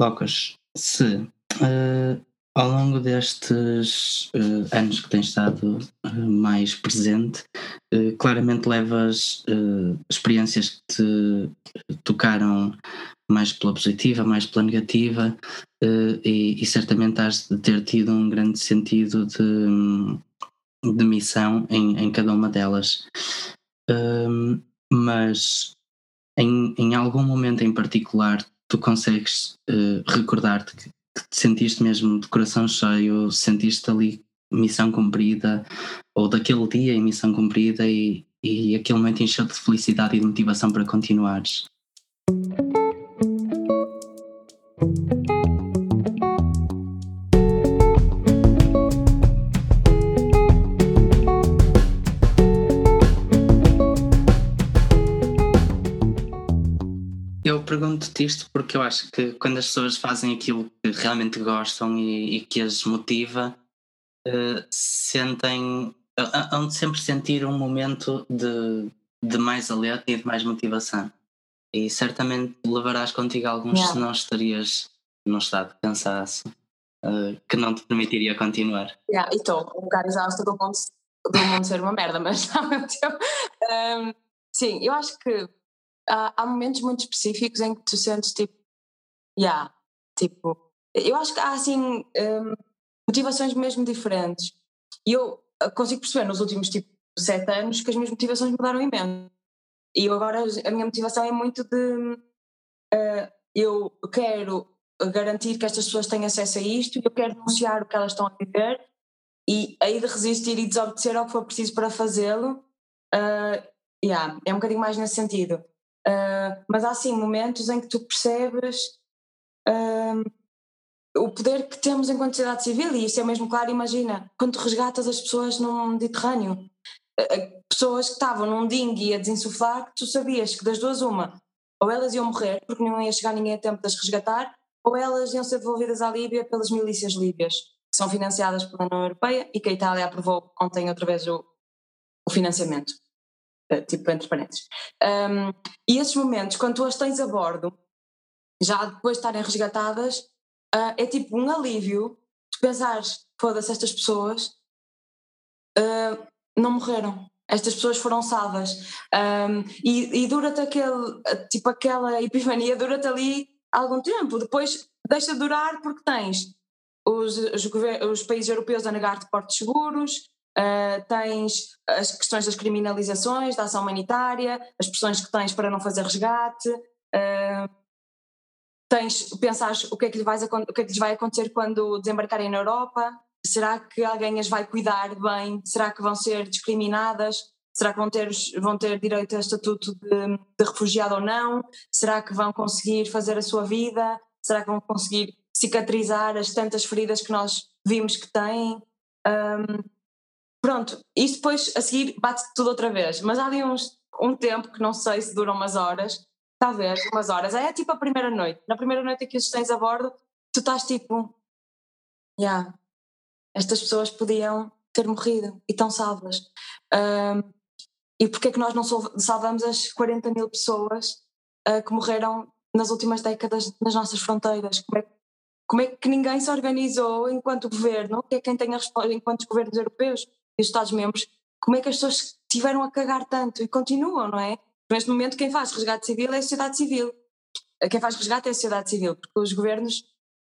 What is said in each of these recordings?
Lucas, se uh, ao longo destes uh, anos que tens estado uh, mais presente, claramente levas experiências que te tocaram mais pela positiva, mais pela negativa, e, e, certamente has de ter tido um grande sentido de, de missão em, em cada uma delas. mas em, em algum momento em particular tu consegues uh, recordar-te que, que, te sentiste mesmo de coração cheio, sentiste ali missão cumprida, ou daquele dia em missão cumprida e, e aquele momento encheu-te de felicidade e de motivação para continuares? Pergunto-te isto porque eu acho que quando as pessoas fazem aquilo que realmente gostam e, e que as motiva, uh, sentem. hão de sempre sentir um momento de, de mais alerta e de mais motivação. E certamente levarás contigo alguns, yeah. se não estarias num estado de cansaço uh, que não te permitiria continuar. Yeah, e estou um bocado exausto do mundo, do mundo ser uma merda, mas ao mesmo tempo. Um, sim, eu acho que há, há momentos muito específicos em que tu sentes tipo, yeah, tipo, eu acho que há assim um, motivações mesmo diferentes. E eu uh, consigo perceber nos últimos tipo sete anos que as minhas motivações mudaram imenso. E eu agora a minha motivação é muito de uh, eu quero garantir que estas pessoas têm acesso a isto eu quero denunciar o que elas estão a viver e aí de resistir e desobedecer ao que for preciso para fazê-lo uh, yeah, é um bocadinho mais nesse sentido. Uh, mas há sim momentos em que tu percebes uh, o poder que temos enquanto sociedade civil, e isso é mesmo claro. Imagina, quando tu resgatas as pessoas no Mediterrâneo, uh, pessoas que estavam num dingue a desinsuflar, que tu sabias que das duas, uma, ou elas iam morrer porque não ia chegar ninguém a tempo de as resgatar, ou elas iam ser devolvidas à Líbia pelas milícias líbias, que são financiadas pela União Europeia e que a Itália aprovou ontem outra vez o, o financiamento. Eh, tipo entre parênteses. Um, e esses momentos, quando tu as tens a bordo, já depois de estarem resgatadas, uh, é tipo um alívio de pensares, foda-se, estas pessoas uh, não morreram. Estas pessoas foram salvas. Um, e, e dura-te aquele, tipo aquela epifania, dura-te ali algum tempo. Depois deixa de durar porque tens os, os, os países europeus a negar-te portos seguros, Uh, tens as questões das criminalizações, da ação humanitária, as pressões que tens para não fazer resgate, uh, tens pensares o que, é que lhe o que é que lhes vai acontecer quando desembarcarem na Europa, será que alguém as vai cuidar bem, será que vão ser discriminadas, será que vão ter, vão ter direito a estatuto de, de refugiado ou não, será que vão conseguir fazer a sua vida, será que vão conseguir cicatrizar as tantas feridas que nós vimos que têm, um, Pronto, isto depois a seguir bate tudo outra vez, mas há ali uns, um tempo que não sei se dura umas horas, talvez umas horas, é tipo a primeira noite. Na primeira noite que os tens a bordo, tu estás tipo, já, yeah, estas pessoas podiam ter morrido e estão salvas. Um, e porquê é que nós não salvamos as 40 mil pessoas uh, que morreram nas últimas décadas nas nossas fronteiras? Como é, como é que ninguém se organizou enquanto governo, que é quem tem a resposta enquanto governos europeus, e os Estados-membros, como é que as pessoas tiveram a cagar tanto e continuam, não é? Neste momento, quem faz resgate civil é a sociedade civil. Quem faz resgate é a sociedade civil, porque os governos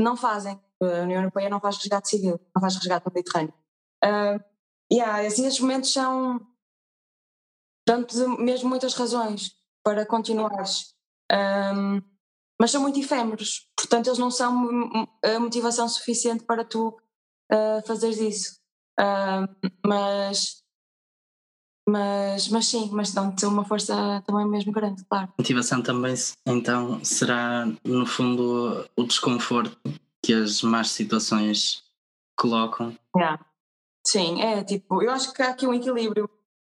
não fazem. A União Europeia não faz resgate civil, não faz resgate no Mediterrâneo. Uh, yeah, assim, esses momentos são, tanto mesmo muitas razões para continuares. Um, mas são muito efêmeros, portanto, eles não são a motivação suficiente para tu uh, fazeres isso. Uh, mas, mas, mas sim, mas dão-te uma força também mesmo grande, claro. A motivação também, então, será no fundo o desconforto que as más situações colocam. Yeah. Sim, é tipo, eu acho que há aqui um equilíbrio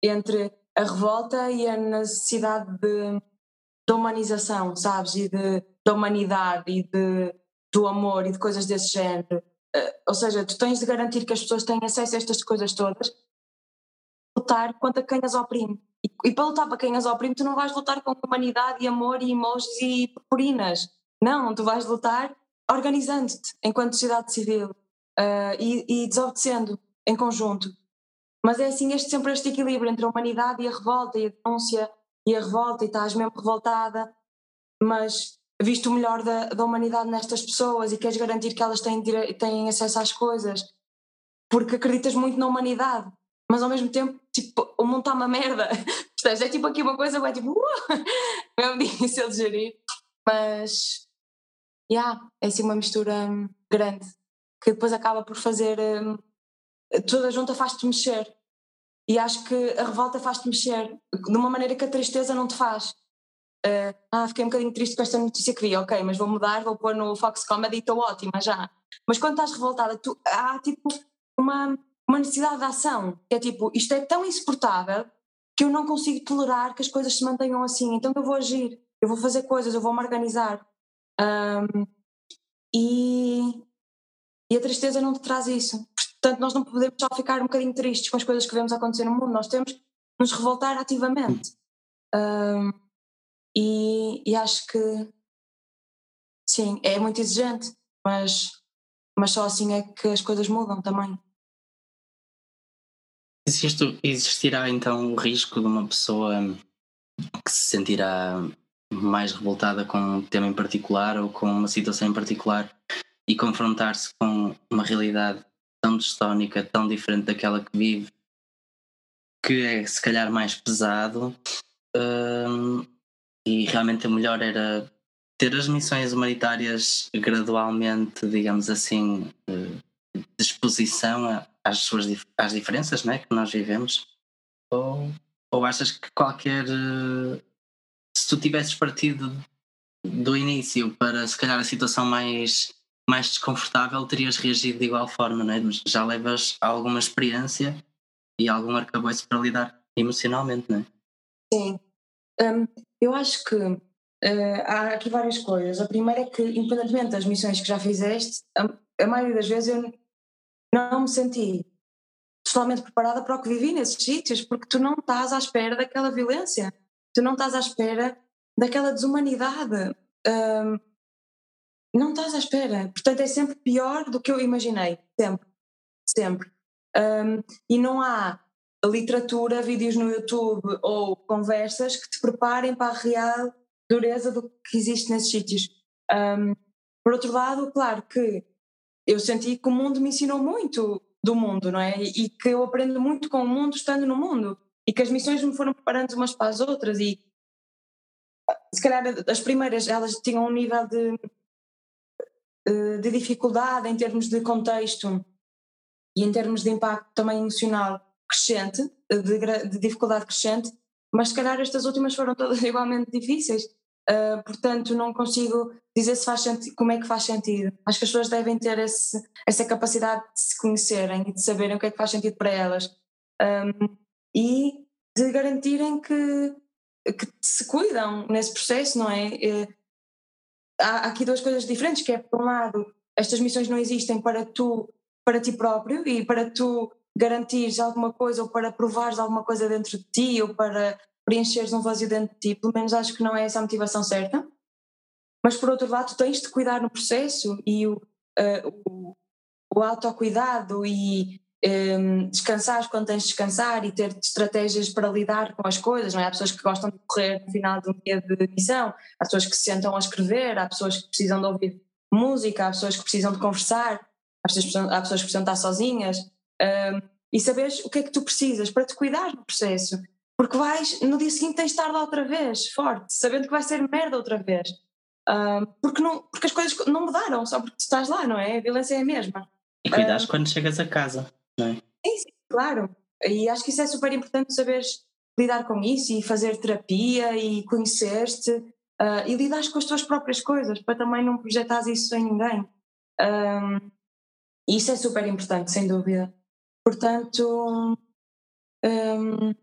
entre a revolta e a necessidade de, de humanização, sabes? E de, da humanidade e de, do amor e de coisas desse género. Uh, ou seja, tu tens de garantir que as pessoas têm acesso a estas coisas todas, lutar contra quem as oprime. E, e, para lutar para quem as oprime, tu não vais lutar com humanidade e amor e emojis e purpurinas. Não, tu vais lutar organizando-te enquanto sociedade civil uh, e, e desobedecendo em conjunto. Mas é assim, este, sempre este equilíbrio entre a humanidade e a revolta e a denúncia e a revolta e estás mesmo revoltada, mas visto o melhor da, da humanidade nestas pessoas e queres garantir que elas têm, têm acesso às coisas porque acreditas muito na humanidade, mas ao mesmo tempo, tipo, o mundo está uma merda. É tipo aqui uma coisa, é tipo, uh, é difícil de gerir, mas, yeah, é assim uma mistura hum, grande que depois acaba por fazer. Um, toda junta faz-te mexer. E acho que a revolta faz-te mexer de uma maneira que a tristeza não te faz. Uh, ah, fiquei um bocadinho triste com esta notícia que vi, ok, mas vou mudar, vou pôr no Fox Comedy e estou ótima já. Mas quando estás revoltada, tu, há tipo uma, uma necessidade de ação, que é tipo, isto é tão insuportável que eu não consigo tolerar que as coisas se mantenham assim, então eu vou agir, eu vou fazer coisas, eu vou me organizar. Um, e, e a tristeza não te traz isso. Portanto, nós não podemos só ficar um bocadinho tristes com as coisas que vemos acontecer no mundo, nós temos que nos revoltar ativamente. Um, e, e, acho que, sim, é muito exigente, mas, mas só assim é que as coisas mudam também. Existe, existirá então o risco de uma pessoa que se sentirá mais revoltada com um tema em particular ou com uma situação em particular e confrontar-se com uma realidade tão distónica, tão diferente daquela que vive, que é se calhar mais pesado. Hum, e realmente o melhor era ter as missões humanitárias gradualmente, digamos assim, de exposição às suas às diferenças né, que nós vivemos? Ou, ou achas que qualquer. Eh, se tu tivesses partido do início para se calhar a situação mais mais desconfortável terias reagido de igual forma, não é? Mas já levas alguma experiência e algum arcabouço para lidar emocionalmente, não é? Sim. Um, eu acho que uh, há aqui várias coisas. A primeira é que, independentemente das missões que já fizeste, a, a maioria das vezes eu não me senti totalmente preparada para o que vivi nesses sítios, porque tu não estás à espera daquela violência, tu não estás à espera daquela desumanidade. Um, não estás à espera. Portanto, é sempre pior do que eu imaginei. Sempre. Sempre. E não há literatura, vídeos no YouTube ou conversas que te preparem para a real dureza do que existe nesses sítios. Um, por outro lado, claro que eu senti que o mundo me ensinou muito do mundo, não é? E, que eu aprendo muito com o mundo estando no mundo. E que as missões me foram preparando umas para as outras. E se calhar as primeiras elas tinham um nível de eh, de dificuldade em termos de contexto e em termos de impacto também emocional crescente, de, de dificuldade crescente, mas se calhar estas últimas foram todas igualmente difíceis. Uh, portanto, não consigo dizer se faz sentido, como é que faz sentido. Acho que as pessoas devem ter esse, essa capacidade de se conhecerem e de saberem o que é que faz sentido para elas um, e de garantirem que, que se cuidam nesse processo, não é? há aqui duas coisas diferentes, que é, por um lado, estas missões não existem para tu, para ti próprio e para tu garantires alguma coisa ou para provares alguma coisa dentro de ti ou para preencheres um vazio dentro de ti, pelo menos acho que não é essa a motivação certa. Mas por outro lado, tens de cuidar no processo e o, uh, o, o autocuidado e um, ehm, descansar quando tens de descansar e ter estratégias para lidar com as coisas, não é? Há pessoas que gostam de correr no final de um dia de missão, há pessoas que se sentam a escrever, há pessoas que precisam de ouvir música, há pessoas que precisam de conversar, há pessoas, há pessoas que precisam estar sozinhas um, e saberes o que é que tu precisas para te cuidar no processo, porque vais, no dia seguinte tens de estar lá outra vez, forte, sabendo que vai ser merda outra vez. Um, porque, não, porque as coisas não mudaram só porque tu estás lá, não é? A violência é a mesma. E cuidares um, quando chegas a casa não é? Sim, sim, claro. E acho que isso é super importante saberes lidar com isso e fazer terapia e conhecer-te uh, e lidar com as tuas próprias coisas para também não projetares isso em ninguém. Um, isso é super importante, sem dúvida. Portanto, um,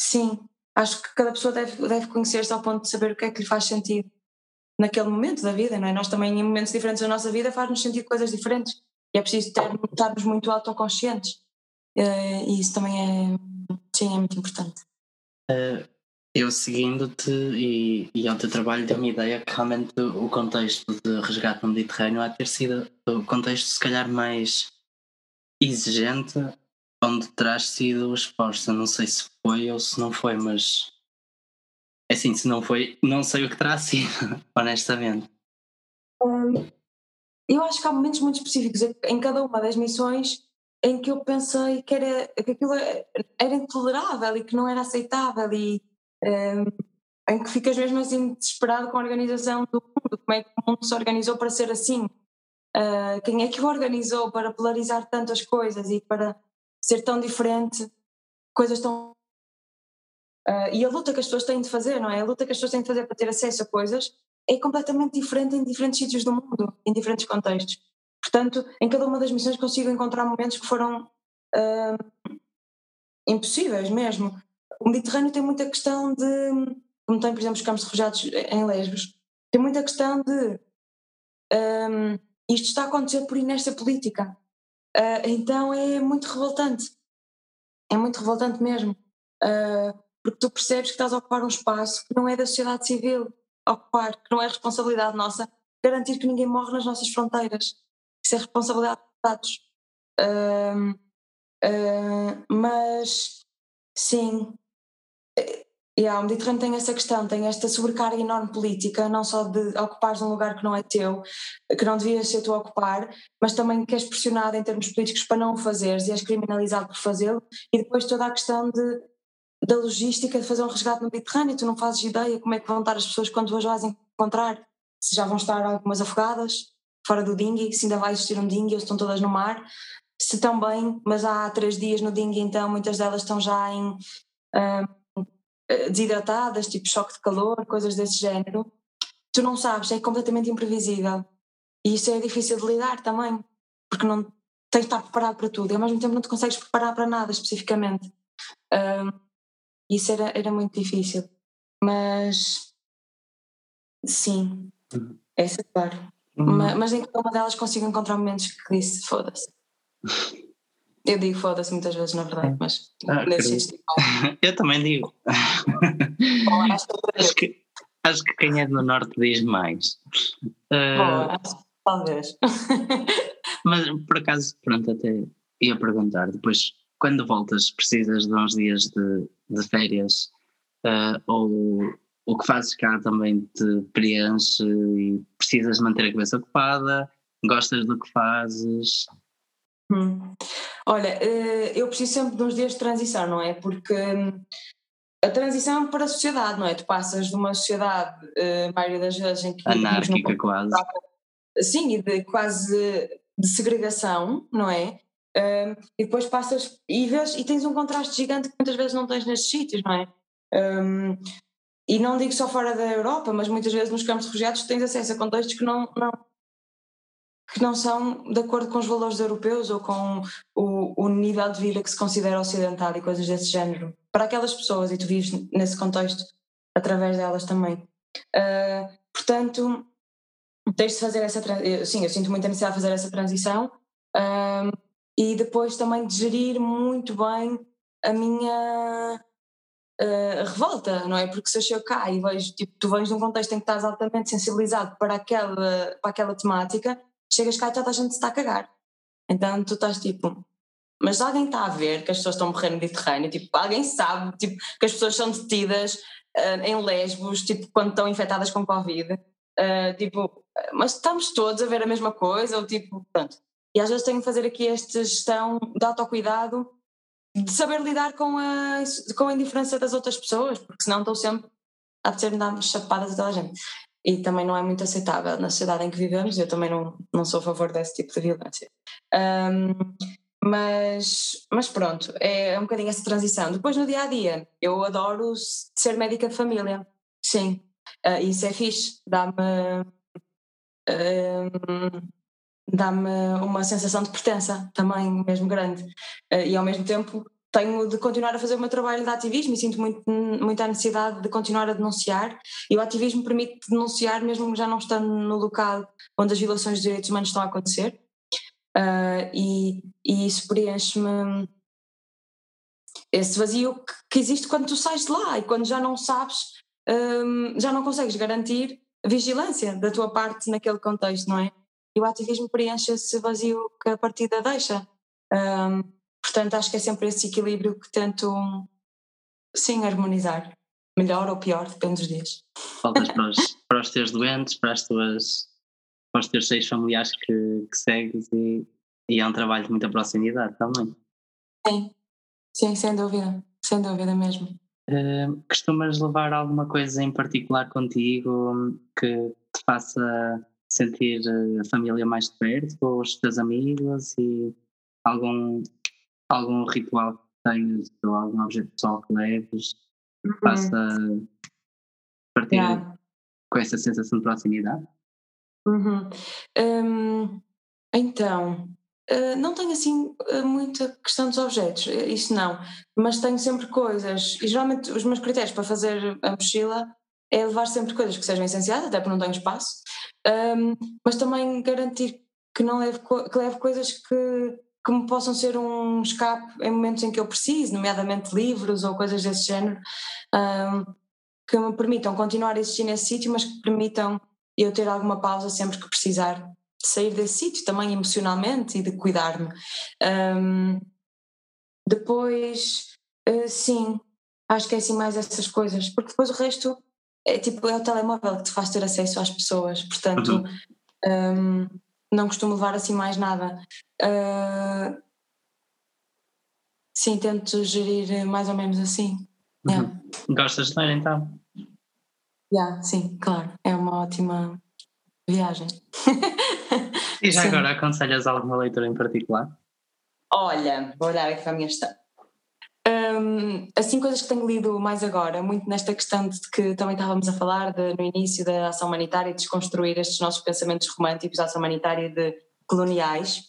sim, acho que cada pessoa deve, deve conhecer-se ao ponto de saber o que é que lhe faz sentido naquele momento da vida, não é? Nós também, em momentos diferentes da nossa vida, faz-nos sentir coisas diferentes. E é preciso ter, estarmos muito autoconscientes. Uh, e isso também é, sim, é muito importante. Uh, eu seguindo-te e, e ao teu trabalho deu-me ideia que realmente o contexto de resgate no Mediterrâneo há ter sido o contexto se calhar mais exigente onde terás sido exposta. Não sei se foi ou se não foi, mas é assim, se não foi, não sei o que terá sido, honestamente. Hum, eu acho que há momentos muito específicos em cada uma das missões em que eu pensei que, era, que aquilo era intolerável e que não era aceitável e um, em que ficas mesmo assim desesperado com a organização do mundo, como é que o mundo se organizou para ser assim, uh, quem é que o organizou para polarizar tantas coisas e para ser tão diferente, coisas tão... Uh, e a luta que as pessoas têm de fazer, não é? A luta que as pessoas têm de fazer para ter acesso a coisas é completamente diferente em diferentes sítios do mundo, em diferentes contextos. Portanto, em cada uma das missões consigo encontrar momentos que foram uh, impossíveis mesmo. O Mediterrâneo tem muita questão de, como tem, por exemplo, os campos de refugiados em Lesbos, tem muita questão de um, isto está a acontecer por inércia política. Uh, então é muito revoltante. É muito revoltante mesmo. Uh, porque tu percebes que estás a ocupar um espaço que não é da sociedade civil ocupar, que não é responsabilidade nossa garantir que ninguém morre nas nossas fronteiras. Isso é responsabilidade de Estados. Uh, mas, sim, Yeah, o Mediterrâneo tem essa questão, tem esta sobrecarga enorme política, não só de ocupares um lugar que não é teu, que não devias ser tu a ocupar, mas também que és pressionado em termos políticos para não o fazeres e és criminalizado por fazê-lo, e depois toda a questão de, da logística de fazer um resgate no Mediterrâneo, tu não fazes ideia como é que vão estar as pessoas quando as vais encontrar, se já vão estar algumas afogadas, fora do dingue, se ainda vai existir um dingue ou estão todas no mar, se estão bem, mas há três dias no dingue então muitas delas estão já em... Eh, desidratadas, tipo choque de calor, coisas desse género, tu não sabes, é completamente imprevisível. E isso é difícil de lidar também, porque não tens de estar preparado para tudo e ao mesmo tempo não te consegues preparar para nada especificamente. Um, isso era, era muito difícil. Mas sim, essa é claro. Uhum. Mas, mas em cada uma delas consigo encontrar momentos que disse foda-se. Eu digo foda-se muitas vezes, na verdade, mas ah, Eu também digo. acho, que, acho que quem é do Norte diz mais. Uh, talvez. mas por acaso, pronto, até ia perguntar, depois, quando voltas, precisas de uns dias de, de férias uh, ou o que fazes cá também te preenche e precisas manter a cabeça ocupada, gostas do que fazes? Hum. Olha, eh, eu preciso sempre de uns dias de transição, não é? Porque hum, a transição para a sociedade, não é? Tu passas de uma sociedade, eh, a maioria das vezes, em que. Anárquica, quase. Sim, e de quase de segregação, não é? Um, e depois passas e vês e tens um contraste gigante que muitas vezes não tens nesses sítios, não é? Um, e não digo só fora da Europa, mas muitas vezes nos campos de refugiados tens acesso a contextos que não, não, que não são de acordo com os valores europeus ou com o, o, nível de vida que se considera ocidental e coisas desse género. Para aquelas pessoas, e tu vives nesse contexto através delas também. Uh, portanto, tens de fazer essa. Sim, eu sinto muita necessidade de fazer essa transição uh, e depois também de gerir muito bem a minha. Uh, revolta, não é? Porque se eu chego cá e vejo, tipo, tu vens de um contexto em que estás altamente sensibilizado para aquela, para aquela temática, chegas cá e toda a gente está a cagar. Então tu estás tipo, mas alguém está a ver que as pessoas estão a morrer no Mediterrâneo, tipo, alguém sabe tipo, que as pessoas são detidas uh, em lesbos, tipo, quando estão infectadas com Covid, uh, tipo, mas estamos todos a ver a mesma coisa, ou tipo, pronto. E às vezes tenho que fazer aqui esta gestão de autocuidado, de saber lidar com a, com a indiferença das outras pessoas, porque senão estou sempre a dizer-me dar chapadas a toda a gente e também não é muito aceitável na sociedade em que vivemos. Eu também não, não sou a favor desse tipo de violência. Um, mas, mas pronto, é um bocadinho essa transição. Depois no dia a dia, eu adoro ser médica de família, sim, uh, isso é fixe, dá-me. Dá-me uma sensação de pertença também mesmo grande uh, e ao mesmo tempo tenho de continuar a fazer o meu trabalho de ativismo e sinto muito, muita necessidade de continuar a denunciar e o ativismo permite denunciar mesmo já não estando no local onde as violações dos direitos humanos estão a acontecer uh, e, e isso preenche-me esse vazio que, que, existe quando tu sais de lá e quando já não sabes, um, já não consegues garantir vigilância da tua parte naquele contexto, não é? E o ativismo preenche esse vazio que a partida deixa. Um, portanto, acho que é sempre esse equilíbrio que tento, sim, harmonizar. Melhor ou pior, depende dos dias. Faltas para os, para os teus doentes, para, as tuas, para os teus seis familiares que, que segues e, e é um trabalho de muita proximidade também. Sim, sim, sem dúvida, sem dúvida mesmo. Uh, costumas levar alguma coisa em particular contigo que te faça sentir a família mais de perto, ou os teus amigos e algum, algum ritual que tenhas ou algum objeto pessoal que leves que uhum. faça partir yeah. com essa sensação de proximidade? Uhum. Um, então, uh, não tenho assim eh, muita questão dos objetos, eh, isso não, mas tenho sempre coisas, e geralmente os meus critérios para fazer a mochila é levar sempre coisas que sejam essenciais, até porque não tenho espaço, um, mas também garantir que não leve, que leve coisas que, que me possam ser um escape em momentos em que eu preciso, nomeadamente livros ou coisas desse género, um, que me permitam continuar a existir nesse sítio, mas que permitam eu ter alguma pausa sempre que precisar de sair desse sítio, também emocionalmente e de cuidar-me. Um, depois, uh, sim, acho que é assim mais essas coisas, porque depois o resto é tipo, é o telemóvel que te faz ter acesso às pessoas, portanto uhum. um, não costumo levar assim mais nada. Uh, sim, tento gerir mais ou menos assim. Uhum. Yeah. Gostas de ler então? Yeah, sim, claro, é uma ótima viagem. E já sim. agora aconselhas alguma leitura em particular? Olha, vou olhar aqui para a minha estante. Um, assim, coisas que tenho lido mais agora, muito nesta questão de que também estávamos a falar de, no início da ação humanitária, de desconstruir estes nossos pensamentos românticos da ação humanitária de coloniais.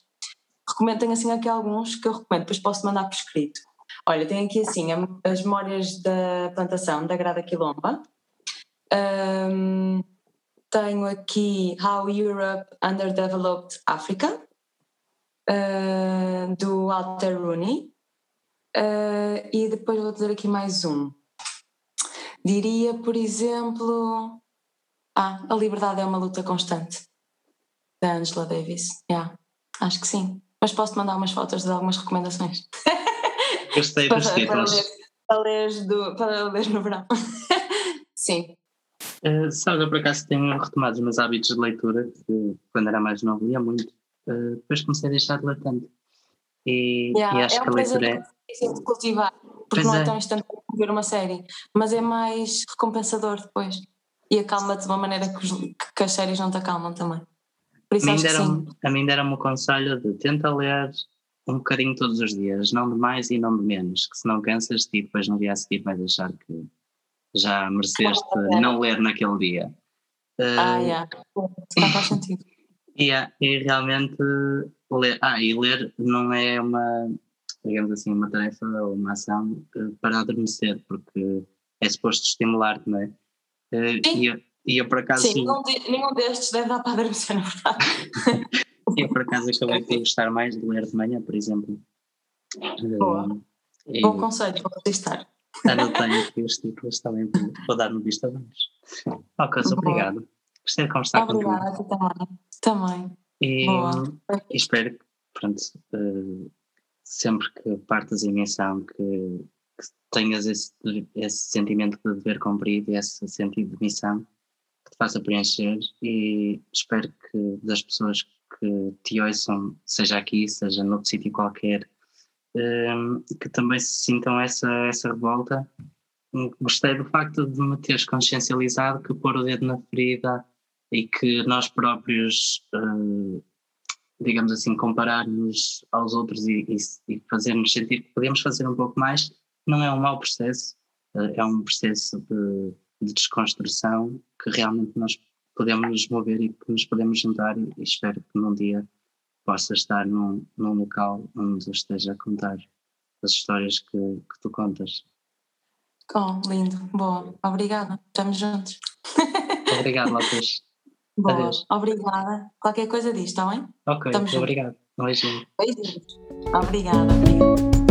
Recomendo, tenho assim aqui alguns que eu recomendo, depois posso mandar por escrito. Olha, tenho aqui assim as memórias da plantação da Grada Quilomba. Um, tenho aqui How Europe Underdeveloped Africa, uh, do Walter Rooney. Uh, e depois vou dizer aqui mais um. Diria, por exemplo. Ah, A Liberdade é uma luta constante, da Angela Davis. Yeah, acho que sim. Mas posso mandar umas fotos de algumas recomendações. Gostei dos para, títulos. Para ler, para, ler no verão. sim. Uh, sabe, eu por acaso tenho retomado os meus hábitos de leitura, que quando era mais novo lia muito. Uh, depois comecei a deixar de ler tanto. E, yeah, e acho é que a leitura é difícil de cultivar, porque pois não é, é tão instantâneo ver uma série, mas é mais recompensador depois. E acalma-te de uma maneira que, os, que, as séries não te acalmam também. Por isso a mim deram, A mim deram-me o conselho de tenta ler um bocadinho todos os dias, não de mais e não de menos, que se não cansas e depois no dia a seguir vais achar que já mereceste ah, não ler naquele dia. Ah, uh, yeah. faz sentido. Yeah, e realmente ler, ah, e ler não é uma, digamos assim, uma tarefa ou uma ação eh, para adormecer, porque é suposto estimular-te, não é? Eh. E, eu, e eu por acaso. Sim, nenhum, nenhum destes deve dar para adormecer, na verdade. e eu por acaso acabei de gostar mais de ler de manhã, por exemplo. Boa. E, Bom conselho, vou testar. Anotei aqui os títulos também, vou dar no vista de. Ok, obrigado. Gostei de conversar Obrigada, contigo. Obrigada, também. também. E, e espero que, pronto, uh, sempre que partas em missão, que, que tenhas esse, esse sentimento de dever cumprido esse sentido de missão que te faça preencher e espero que das pessoas que te ouçam, seja aqui, seja noutro sítio qualquer, um, que também se sintam essa, essa revolta. Gostei do facto de me teres consciencializado que pôr o dedo na ferida e que nós próprios uh, digamos assim, comparar-nos aos outros e, e, e fazer-nos sentir que podemos fazer um pouco mais, não é um mau processo, eh, é um processo de, de desconstrução que realmente nós podemos nos mover e que nos podemos juntar e, espero que num dia possa estar num, num local onde esteja a contar as histórias que, que tu contas. Oh, lindo, boa, obrigada, estamos juntos. Obrigado, Lopes. Boa, Adeus. obrigada. Qualquer coisa diz, está bem? Ok, Estamos obrigado. Um beijinho. Beijinhos. Obrigada, obrigada.